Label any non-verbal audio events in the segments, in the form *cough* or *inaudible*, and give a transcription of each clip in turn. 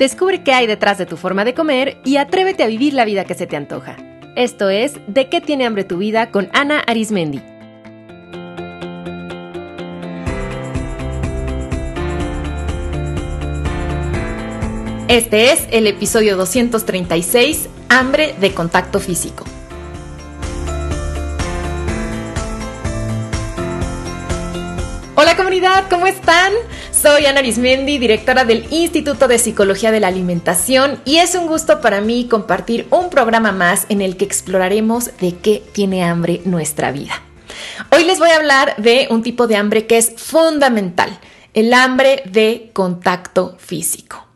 Descubre qué hay detrás de tu forma de comer y atrévete a vivir la vida que se te antoja. Esto es De qué tiene hambre tu vida con Ana Arismendi. Este es el episodio 236, Hambre de contacto físico. Hola comunidad, ¿cómo están? Soy Ana Arismendi, directora del Instituto de Psicología de la Alimentación y es un gusto para mí compartir un programa más en el que exploraremos de qué tiene hambre nuestra vida. Hoy les voy a hablar de un tipo de hambre que es fundamental, el hambre de contacto físico.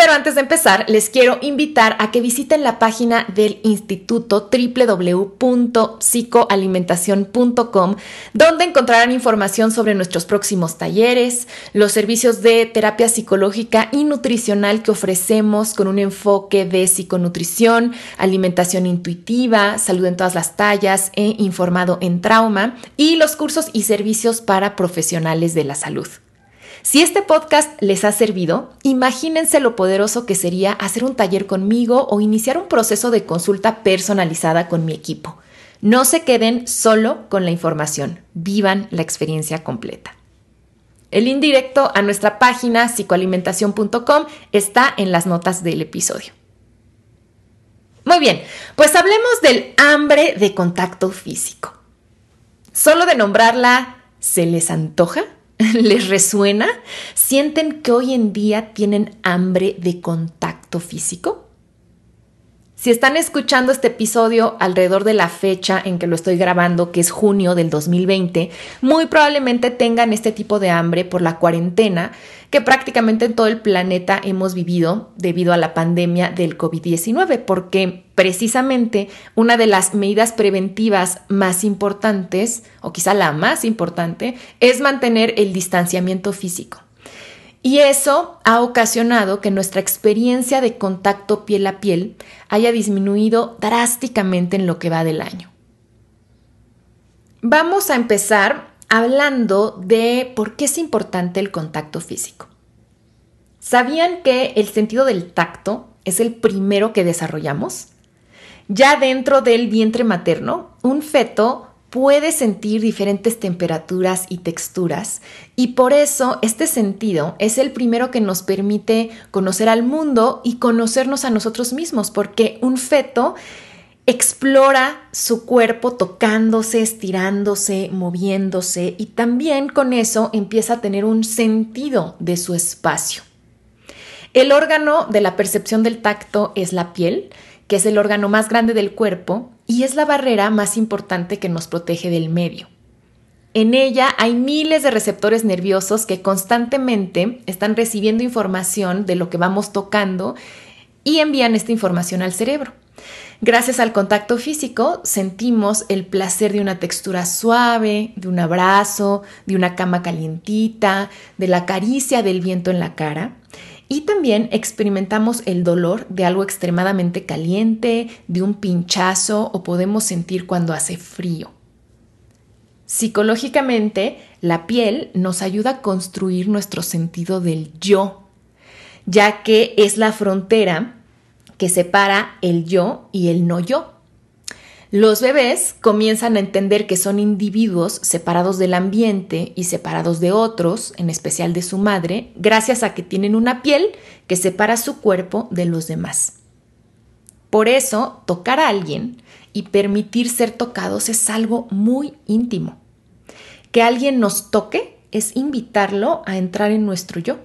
Pero antes de empezar, les quiero invitar a que visiten la página del instituto www.psicoalimentación.com, donde encontrarán información sobre nuestros próximos talleres, los servicios de terapia psicológica y nutricional que ofrecemos con un enfoque de psiconutrición, alimentación intuitiva, salud en todas las tallas e informado en trauma, y los cursos y servicios para profesionales de la salud. Si este podcast les ha servido, imagínense lo poderoso que sería hacer un taller conmigo o iniciar un proceso de consulta personalizada con mi equipo. No se queden solo con la información, vivan la experiencia completa. El indirecto a nuestra página psicoalimentación.com está en las notas del episodio. Muy bien, pues hablemos del hambre de contacto físico. Solo de nombrarla, ¿se les antoja? *laughs* ¿Les resuena? ¿Sienten que hoy en día tienen hambre de contacto físico? Si están escuchando este episodio alrededor de la fecha en que lo estoy grabando, que es junio del 2020, muy probablemente tengan este tipo de hambre por la cuarentena que prácticamente en todo el planeta hemos vivido debido a la pandemia del COVID-19, porque precisamente una de las medidas preventivas más importantes, o quizá la más importante, es mantener el distanciamiento físico. Y eso ha ocasionado que nuestra experiencia de contacto piel a piel haya disminuido drásticamente en lo que va del año. Vamos a empezar hablando de por qué es importante el contacto físico. ¿Sabían que el sentido del tacto es el primero que desarrollamos? Ya dentro del vientre materno, un feto puede sentir diferentes temperaturas y texturas y por eso este sentido es el primero que nos permite conocer al mundo y conocernos a nosotros mismos porque un feto explora su cuerpo tocándose, estirándose, moviéndose y también con eso empieza a tener un sentido de su espacio. El órgano de la percepción del tacto es la piel, que es el órgano más grande del cuerpo y es la barrera más importante que nos protege del medio. En ella hay miles de receptores nerviosos que constantemente están recibiendo información de lo que vamos tocando y envían esta información al cerebro. Gracias al contacto físico sentimos el placer de una textura suave, de un abrazo, de una cama calientita, de la caricia del viento en la cara y también experimentamos el dolor de algo extremadamente caliente, de un pinchazo o podemos sentir cuando hace frío. Psicológicamente, la piel nos ayuda a construir nuestro sentido del yo, ya que es la frontera que separa el yo y el no yo. Los bebés comienzan a entender que son individuos separados del ambiente y separados de otros, en especial de su madre, gracias a que tienen una piel que separa su cuerpo de los demás. Por eso, tocar a alguien y permitir ser tocados es algo muy íntimo. Que alguien nos toque es invitarlo a entrar en nuestro yo.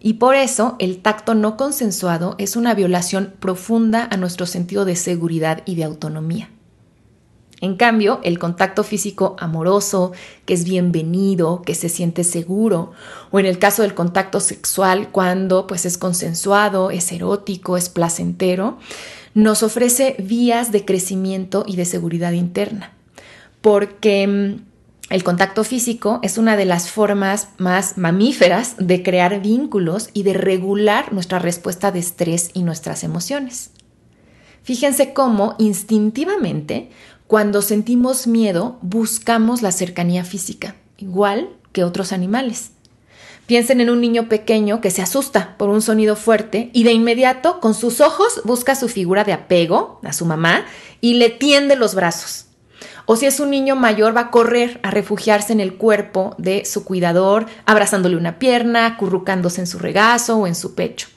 Y por eso el tacto no consensuado es una violación profunda a nuestro sentido de seguridad y de autonomía. En cambio, el contacto físico amoroso, que es bienvenido, que se siente seguro, o en el caso del contacto sexual, cuando pues es consensuado, es erótico, es placentero, nos ofrece vías de crecimiento y de seguridad interna. Porque mm, el contacto físico es una de las formas más mamíferas de crear vínculos y de regular nuestra respuesta de estrés y nuestras emociones. Fíjense cómo instintivamente, cuando sentimos miedo, buscamos la cercanía física, igual que otros animales. Piensen en un niño pequeño que se asusta por un sonido fuerte y de inmediato con sus ojos busca su figura de apego, a su mamá, y le tiende los brazos. O si es un niño mayor, va a correr a refugiarse en el cuerpo de su cuidador, abrazándole una pierna, acurrucándose en su regazo o en su pecho.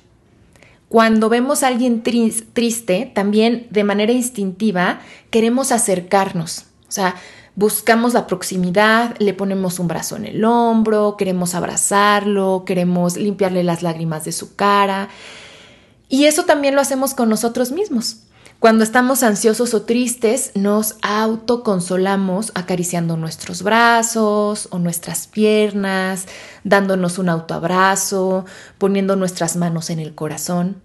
Cuando vemos a alguien triste, también de manera instintiva queremos acercarnos. O sea, buscamos la proximidad, le ponemos un brazo en el hombro, queremos abrazarlo, queremos limpiarle las lágrimas de su cara. Y eso también lo hacemos con nosotros mismos. Cuando estamos ansiosos o tristes, nos autoconsolamos acariciando nuestros brazos o nuestras piernas, dándonos un autoabrazo, poniendo nuestras manos en el corazón.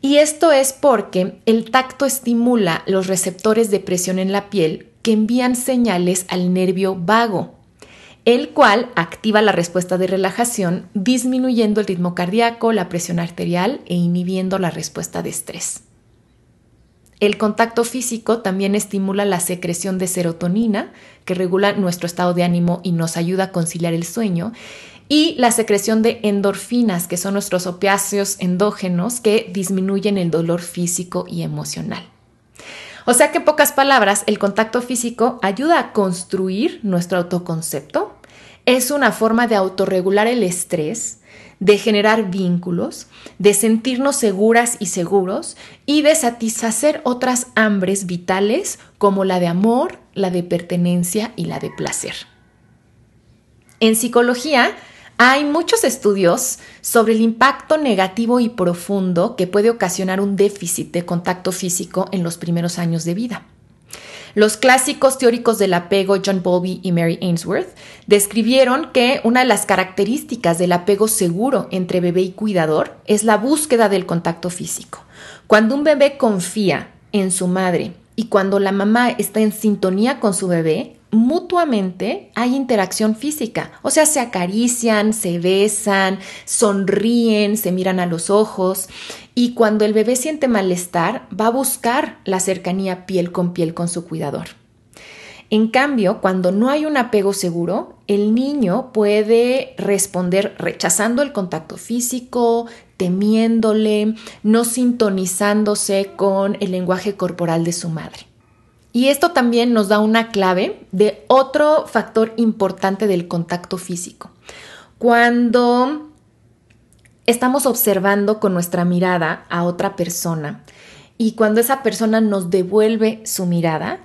Y esto es porque el tacto estimula los receptores de presión en la piel que envían señales al nervio vago, el cual activa la respuesta de relajación, disminuyendo el ritmo cardíaco, la presión arterial e inhibiendo la respuesta de estrés. El contacto físico también estimula la secreción de serotonina, que regula nuestro estado de ánimo y nos ayuda a conciliar el sueño, y la secreción de endorfinas, que son nuestros opiáceos endógenos que disminuyen el dolor físico y emocional. O sea que en pocas palabras, el contacto físico ayuda a construir nuestro autoconcepto, es una forma de autorregular el estrés, de generar vínculos, de sentirnos seguras y seguros y de satisfacer otras hambres vitales como la de amor, la de pertenencia y la de placer. En psicología, hay muchos estudios sobre el impacto negativo y profundo que puede ocasionar un déficit de contacto físico en los primeros años de vida. Los clásicos teóricos del apego John Bowlby y Mary Ainsworth describieron que una de las características del apego seguro entre bebé y cuidador es la búsqueda del contacto físico. Cuando un bebé confía en su madre y cuando la mamá está en sintonía con su bebé, mutuamente hay interacción física, o sea, se acarician, se besan, sonríen, se miran a los ojos y cuando el bebé siente malestar va a buscar la cercanía piel con piel con su cuidador. En cambio, cuando no hay un apego seguro, el niño puede responder rechazando el contacto físico, temiéndole, no sintonizándose con el lenguaje corporal de su madre. Y esto también nos da una clave de otro factor importante del contacto físico. Cuando estamos observando con nuestra mirada a otra persona y cuando esa persona nos devuelve su mirada,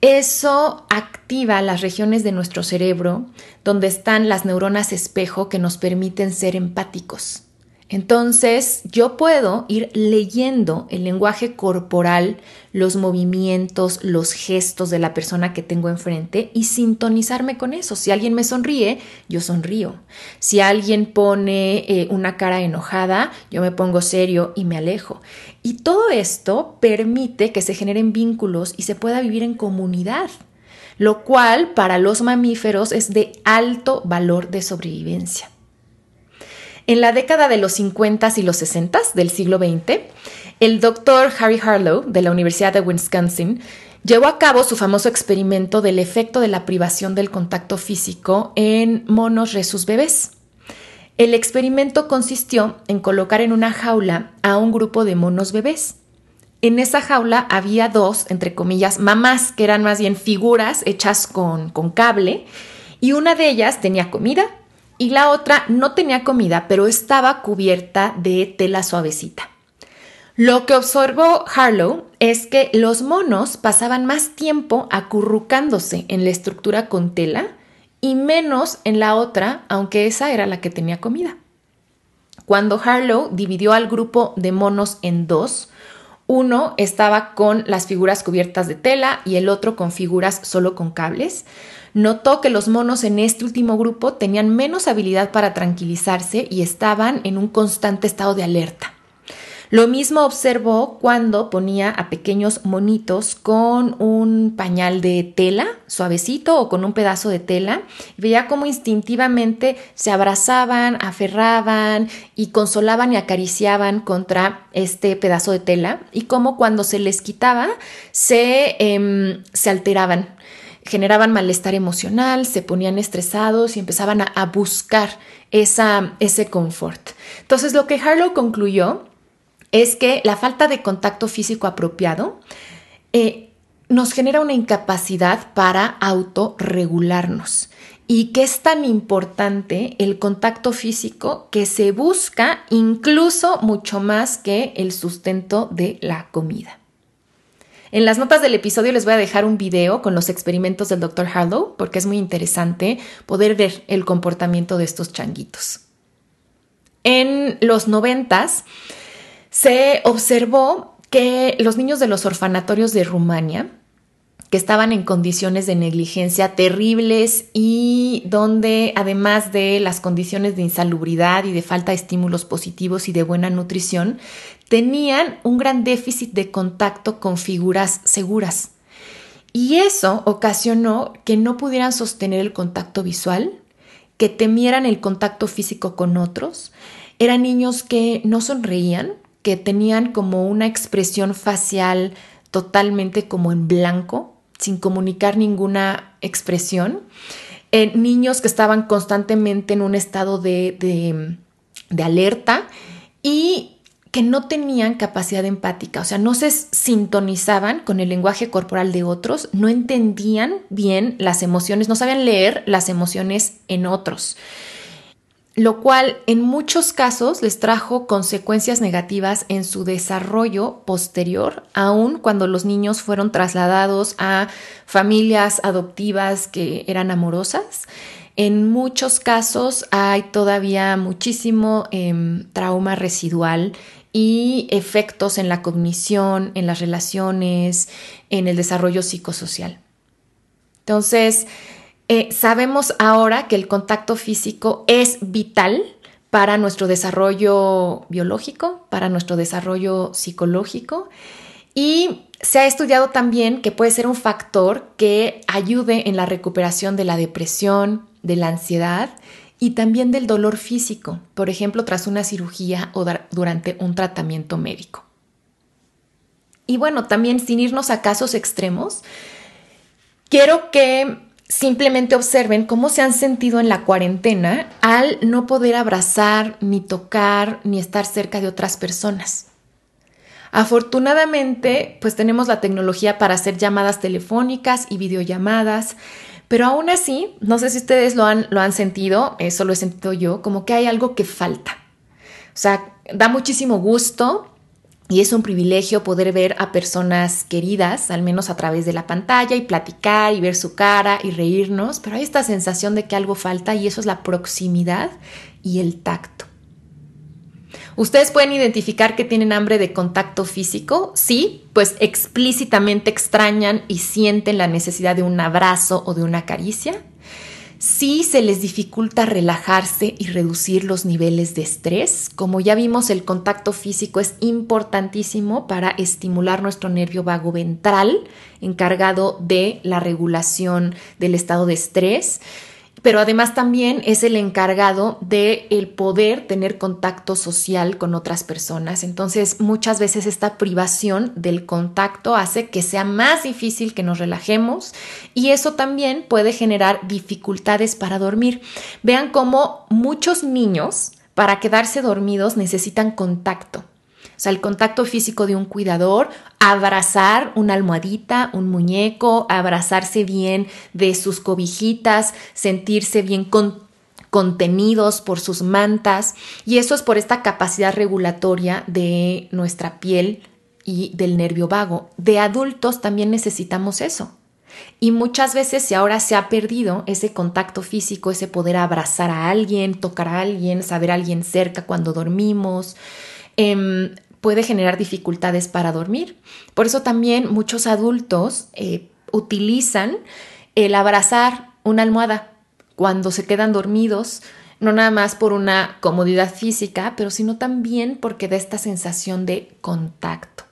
eso activa las regiones de nuestro cerebro donde están las neuronas espejo que nos permiten ser empáticos. Entonces, yo puedo ir leyendo el lenguaje corporal, los movimientos, los gestos de la persona que tengo enfrente y sintonizarme con eso. Si alguien me sonríe, yo sonrío. Si alguien pone eh, una cara enojada, yo me pongo serio y me alejo. Y todo esto permite que se generen vínculos y se pueda vivir en comunidad, lo cual para los mamíferos es de alto valor de sobrevivencia. En la década de los 50 y los 60 del siglo XX, el doctor Harry Harlow de la Universidad de Wisconsin llevó a cabo su famoso experimento del efecto de la privación del contacto físico en monos resus bebés. El experimento consistió en colocar en una jaula a un grupo de monos bebés. En esa jaula había dos, entre comillas, mamás, que eran más bien figuras hechas con, con cable, y una de ellas tenía comida y la otra no tenía comida, pero estaba cubierta de tela suavecita. Lo que observó Harlow es que los monos pasaban más tiempo acurrucándose en la estructura con tela y menos en la otra, aunque esa era la que tenía comida. Cuando Harlow dividió al grupo de monos en dos, uno estaba con las figuras cubiertas de tela y el otro con figuras solo con cables notó que los monos en este último grupo tenían menos habilidad para tranquilizarse y estaban en un constante estado de alerta. Lo mismo observó cuando ponía a pequeños monitos con un pañal de tela suavecito o con un pedazo de tela. Veía cómo instintivamente se abrazaban, aferraban y consolaban y acariciaban contra este pedazo de tela y cómo cuando se les quitaba se, em, alteraban generaban malestar emocional, se ponían estresados y empezaban a, buscar ese confort. Entonces lo que Harlow concluyó es que la falta de contacto físico apropiado eh, nos genera una incapacidad para autorregularnos y que es tan importante el contacto físico que se busca incluso mucho más que el sustento de la comida. En las notas del episodio les voy a dejar un video con los experimentos del Dr. Harlow porque es muy interesante poder ver el comportamiento de estos changuitos. En los noventas se observó que los niños de los orfanatorios de Rumania que estaban en condiciones de negligencia terribles y donde además de las condiciones de insalubridad y de falta de estímulos positivos y de buena nutrición, tenían un gran déficit de contacto con figuras seguras. Y eso ocasionó que no pudieran sostener el contacto visual, que temieran el contacto físico con otros. Eran niños que no sonreían, que tenían como una expresión facial totalmente como en blanco, sin comunicar ninguna expresión. Eh, niños que estaban constantemente en un estado de, de alerta y que no tenían capacidad empática, o sea, no se sintonizaban con el lenguaje corporal de otros, no entendían bien las emociones, no sabían leer las emociones en otros lo cual en muchos casos les trajo consecuencias negativas en su desarrollo posterior, aun cuando los niños fueron trasladados a familias adoptivas que eran amorosas. En muchos casos hay todavía muchísimo em, trauma residual y efectos en la cognición, en las relaciones, en el desarrollo psicosocial. Entonces, eh, sabemos ahora que el contacto físico es vital para nuestro desarrollo biológico, para nuestro desarrollo psicológico y se ha estudiado también que puede ser un factor que ayude en la recuperación de la depresión, de la ansiedad y también del dolor físico, por ejemplo, tras una cirugía o durante un tratamiento médico. Y bueno, también sin irnos a casos extremos, quiero que simplemente observen cómo se han sentido en la cuarentena al no poder abrazar, ni tocar, ni estar cerca de otras personas. Afortunadamente, pues tenemos la tecnología para hacer llamadas telefónicas y videollamadas, pero aún así, no sé si ustedes lo han, lo han sentido, eso lo he sentido yo, como que hay algo que falta. O sea, da muchísimo gusto y es un privilegio poder ver a personas queridas, al menos a través de la pantalla, y platicar y ver su cara y reírnos, pero hay esta sensación de que algo falta y eso es la proximidad y el tacto. ¿Ustedes pueden identificar que tienen hambre de contacto físico? Sí, pues explícitamente extrañan y sienten la necesidad de un abrazo o de una caricia sí se les dificulta relajarse y reducir los niveles de estrés. Como ya vimos, el contacto físico es importantísimo para estimular nuestro nervio vago ventral, encargado de la regulación del estado de estrés pero además también es el encargado de el poder tener contacto social con otras personas. Entonces, muchas veces esta privación del contacto hace que sea más difícil que nos relajemos y eso también puede generar dificultades para dormir. Vean cómo muchos niños para quedarse dormidos necesitan contacto. O sea, el contacto físico de un cuidador, abrazar una almohadita, un muñeco, abrazarse bien de sus cobijitas, sentirse bien contenidos por sus mantas. Y eso es por esta capacidad regulatoria de nuestra piel y del nervio vago. De adultos también necesitamos eso. Y muchas veces si ahora se ha perdido ese contacto físico, ese poder abrazar a alguien, tocar a alguien, saber a alguien cerca cuando dormimos, em, puede generar dificultades para dormir. Por eso también muchos adultos eh, utilizan el abrazar una almohada cuando se quedan dormidos, no nada más por una comodidad física, pero sino también porque da esta sensación de contacto.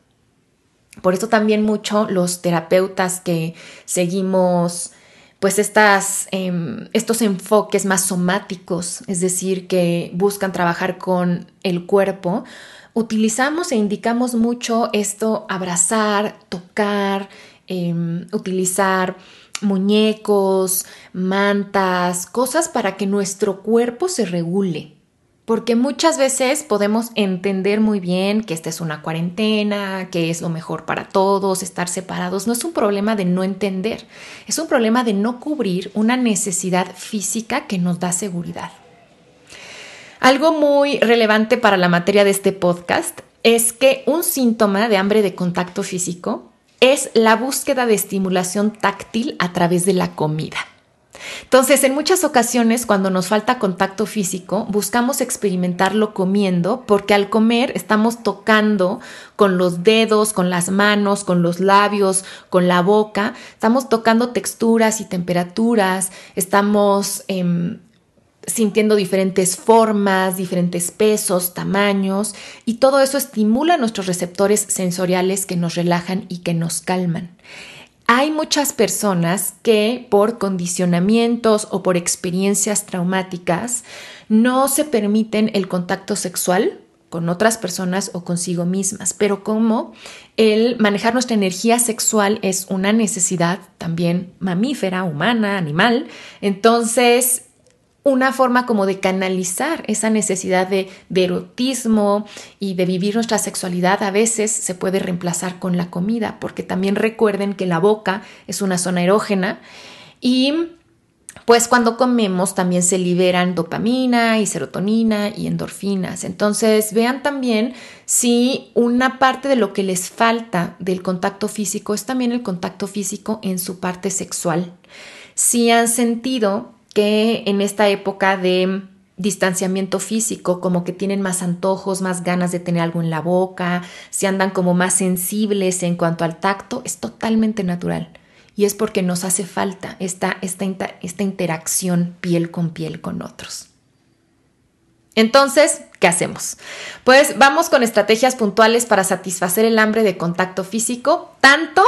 Por eso también mucho los terapeutas que seguimos pues estas, em, estos enfoques más somáticos, es decir, que buscan trabajar con el cuerpo, utilizamos e indicamos mucho esto, abrazar, tocar, em, utilizar muñecos, mantas, cosas para que nuestro cuerpo se regule. Porque muchas veces podemos entender muy bien que esta es una cuarentena, que es lo mejor para todos, estar separados. No es un problema de no entender, es un problema de no cubrir una necesidad física que nos da seguridad. Algo muy relevante para la materia de este podcast es que un síntoma de hambre de contacto físico es la búsqueda de estimulación táctil a través de la comida. Entonces, en muchas ocasiones, cuando nos falta contacto físico, buscamos experimentarlo comiendo, porque al comer estamos tocando con los dedos, con las manos, con los labios, con la boca, estamos tocando texturas y temperaturas, estamos em, sintiendo diferentes formas, diferentes pesos, tamaños, y todo eso estimula nuestros receptores sensoriales que nos relajan y que nos calman. Hay muchas personas que por condicionamientos o por experiencias traumáticas no se permiten el contacto sexual con otras personas o consigo mismas, pero como el manejar nuestra energía sexual es una necesidad también mamífera, humana, animal, entonces una forma como de canalizar esa necesidad de, erotismo y de vivir nuestra sexualidad a veces se puede reemplazar con la comida, porque también recuerden que la boca es una zona erógena y pues cuando comemos también se liberan dopamina y serotonina y endorfinas. Entonces vean también si una parte de lo que les falta del contacto físico es también el contacto físico en su parte sexual. Si han sentido que en esta época de distanciamiento físico, como que tienen más antojos, más ganas de tener algo en la boca, se andan como más sensibles en cuanto al tacto, es totalmente natural. Y es porque nos hace falta esta, esta, esta interacción piel con piel con otros. Entonces, ¿qué hacemos? Pues vamos con estrategias puntuales para satisfacer el hambre de contacto físico, tanto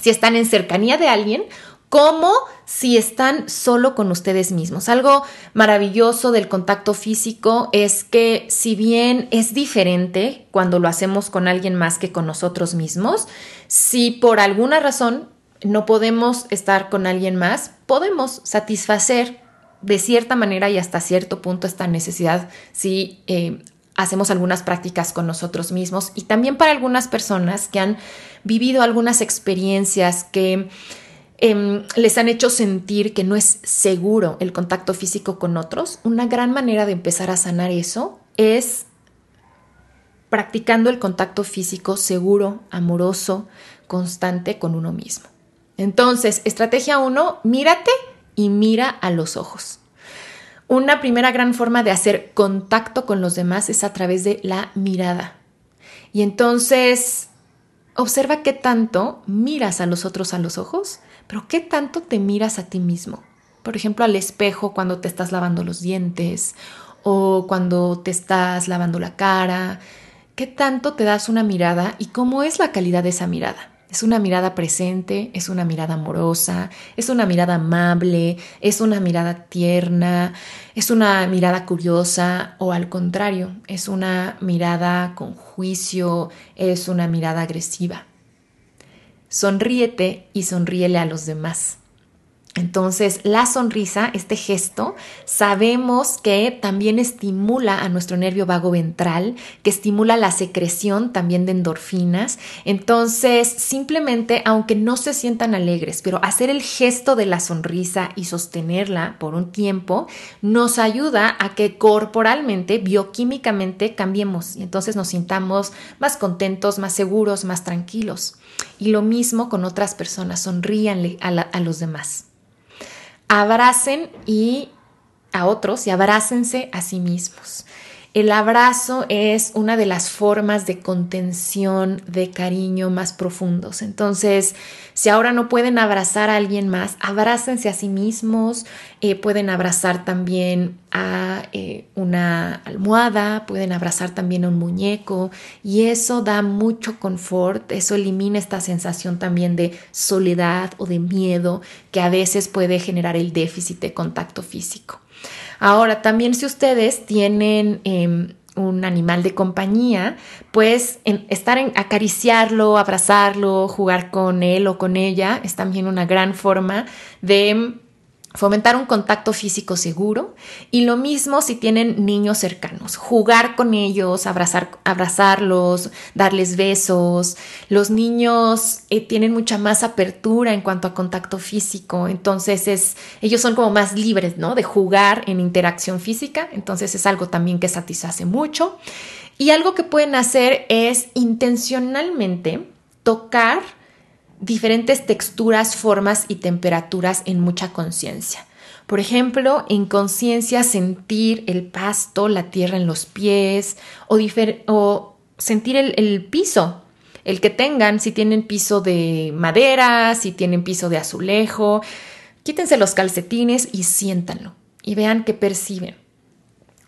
si están en cercanía de alguien como si están solo con ustedes mismos. Algo maravilloso del contacto físico es que si bien es diferente cuando lo hacemos con alguien más que con nosotros mismos, si por alguna razón no podemos estar con alguien más, podemos satisfacer de cierta manera y hasta cierto punto esta necesidad si eh, hacemos algunas prácticas con nosotros mismos y también para algunas personas que han vivido algunas experiencias que Em, les han hecho sentir que no es seguro el contacto físico con otros, una gran manera de empezar a sanar eso es practicando el contacto físico seguro, amoroso, constante con uno mismo. Entonces, estrategia uno, mírate y mira a los ojos. Una primera gran forma de hacer contacto con los demás es a través de la mirada. Y entonces, observa qué tanto miras a los otros a los ojos pero ¿qué tanto te miras a ti mismo? Por ejemplo, al espejo cuando te estás lavando los dientes o cuando te estás lavando la cara. ¿Qué tanto te das una mirada y cómo es la calidad de esa mirada? ¿Es una mirada presente? ¿Es una mirada amorosa? ¿Es una mirada amable? ¿Es una mirada tierna? ¿Es una mirada curiosa? ¿O al contrario, es una mirada con juicio? ¿Es una mirada agresiva? Sonríete y sonríele a los demás. Entonces, la sonrisa, este gesto, sabemos que también estimula a nuestro nervio vago ventral, que estimula la secreción también de endorfinas. Entonces, simplemente, aunque no se sientan alegres, pero hacer el gesto de la sonrisa y sostenerla por un tiempo, nos ayuda a que corporalmente, bioquímicamente, cambiemos y entonces nos sintamos más contentos, más seguros, más tranquilos. Y lo mismo con otras personas, sonríanle a, a los demás abracen y a otros y abrácense a sí mismos. El abrazo es una de las formas de contención, de cariño más profundos. Entonces, si ahora no pueden abrazar a alguien más, abrácense a sí mismos, eh, pueden abrazar también a eh, una almohada, pueden abrazar también a un muñeco y eso da mucho confort, eso elimina esta sensación también de soledad o de miedo que a veces puede generar el déficit de contacto físico. Ahora, también si ustedes tienen em, un animal de compañía, pues estar en acariciarlo, abrazarlo, jugar con él o con ella es también una gran forma de fomentar un contacto físico seguro y lo mismo si tienen niños cercanos, jugar con ellos, abrazar, abrazarlos, darles besos. Los niños eh, tienen mucha más apertura en cuanto a contacto físico, entonces es, ellos son como más libres, ¿no? De jugar en interacción física, entonces es algo también que satisface mucho. Y algo que pueden hacer es intencionalmente tocar diferentes texturas, formas y temperaturas en mucha conciencia. Por ejemplo, en conciencia sentir el pasto, la tierra en los pies o, sentir el, el piso, el que tengan, si tienen piso de madera, si tienen piso de azulejo. Quítense los calcetines y siéntanlo y vean qué perciben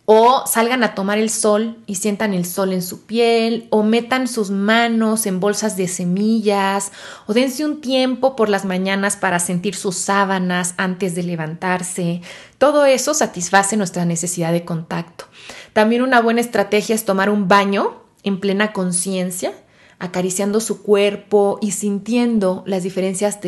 o salgan a tomar el sol y sientan el sol en su piel, o metan sus manos en bolsas de semillas, o dense un tiempo por las mañanas para sentir sus sábanas antes de levantarse. Todo eso satisface nuestra necesidad de contacto. También una buena estrategia es tomar un baño en plena conciencia, acariciando su cuerpo y sintiendo las, diferencias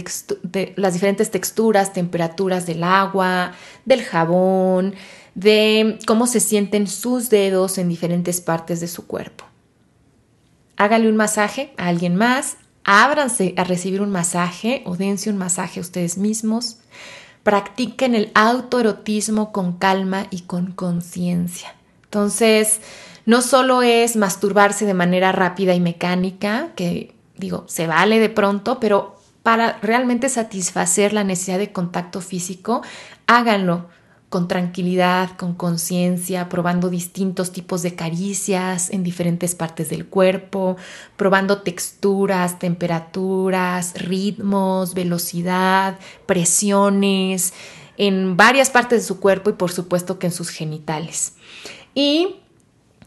las diferentes texturas, temperaturas del agua, del jabón, de cómo se sienten sus dedos en diferentes partes de su cuerpo. Hágale un masaje a alguien más, ábranse a recibir un masaje o dense un masaje a ustedes mismos. Practiquen el autoerotismo con calma y con conciencia. Entonces, no solo es masturbarse de manera rápida y mecánica, que digo, se vale de pronto, pero para realmente satisfacer la necesidad de contacto físico, háganlo con tranquilidad, con conciencia, probando distintos tipos de caricias en diferentes partes del cuerpo, probando texturas, temperaturas, ritmos, velocidad, presiones en varias partes de su cuerpo y por supuesto que en sus genitales. Y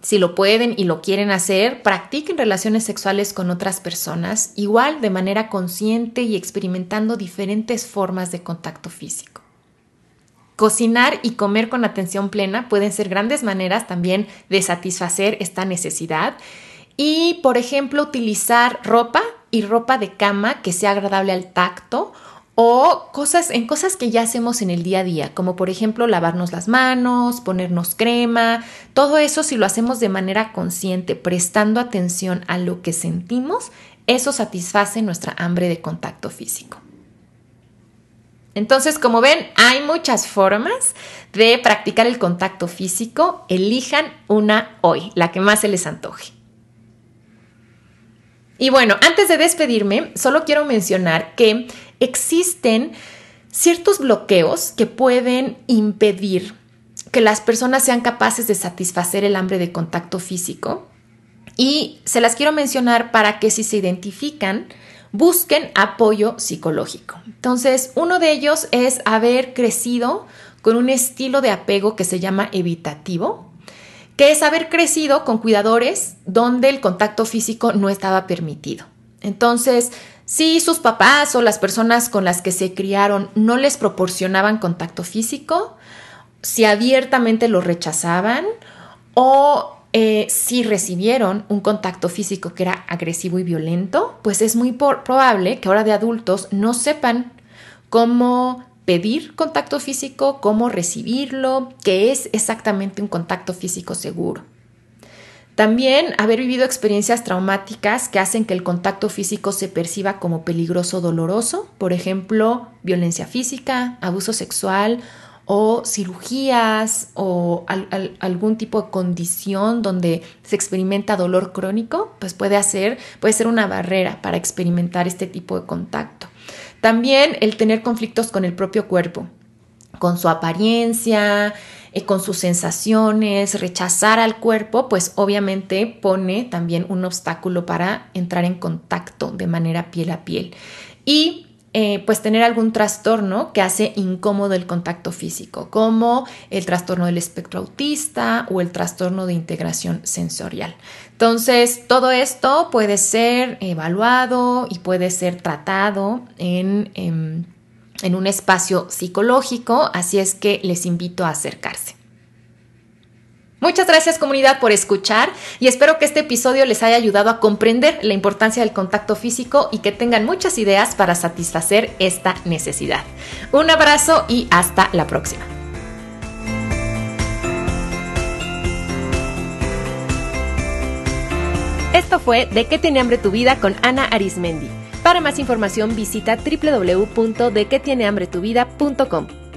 si lo pueden y lo quieren hacer, practiquen relaciones sexuales con otras personas, igual de manera consciente y experimentando diferentes formas de contacto físico. Cocinar y comer con atención plena pueden ser grandes maneras también de satisfacer esta necesidad. Y, por ejemplo, utilizar ropa y ropa de cama que sea agradable al tacto o cosas en cosas que ya hacemos en el día a día, como por ejemplo lavarnos las manos, ponernos crema, todo eso si lo hacemos de manera consciente, prestando atención a lo que sentimos, eso satisface nuestra hambre de contacto físico. Entonces, como ven, hay muchas formas de practicar el contacto físico. Elijan una hoy, la que más se les antoje. Y bueno, antes de despedirme, solo quiero mencionar que existen ciertos bloqueos que pueden impedir que las personas sean capaces de satisfacer el hambre de contacto físico. Y se las quiero mencionar para que si se identifican, busquen apoyo psicológico. Entonces, uno de ellos es haber crecido con un estilo de apego que se llama evitativo, que es haber crecido con cuidadores donde el contacto físico no estaba permitido. Entonces, si sus papás o las personas con las que se criaron no les proporcionaban contacto físico, si abiertamente lo rechazaban o eh, si recibieron un contacto físico que era agresivo y violento, pues es muy probable que ahora de adultos no sepan cómo pedir contacto físico, cómo recibirlo, qué es exactamente un contacto físico seguro. También haber vivido experiencias traumáticas que hacen que el contacto físico se perciba como peligroso, doloroso, por ejemplo, violencia física, abuso sexual o cirugías o algún tipo de condición donde se experimenta dolor crónico, pues puede hacer, puede ser una barrera para experimentar este tipo de contacto. También el tener conflictos con el propio cuerpo, con su apariencia, eh, con sus sensaciones, rechazar al cuerpo, pues obviamente pone también un obstáculo para entrar en contacto de manera piel a piel. Y eh, pues tener algún trastorno que hace incómodo el contacto físico, como el trastorno del espectro autista o el trastorno de integración sensorial. Entonces, todo esto puede ser evaluado y puede ser tratado en, en, en un espacio psicológico, así es que les invito a acercarse. Muchas gracias comunidad por escuchar y espero que este episodio les haya ayudado a comprender la importancia del contacto físico y que tengan muchas ideas para satisfacer esta necesidad. Un abrazo y hasta la próxima. Esto fue De qué tiene hambre tu vida con Ana Arismendi. Para más información visita www.dequetienehambretuvida.com.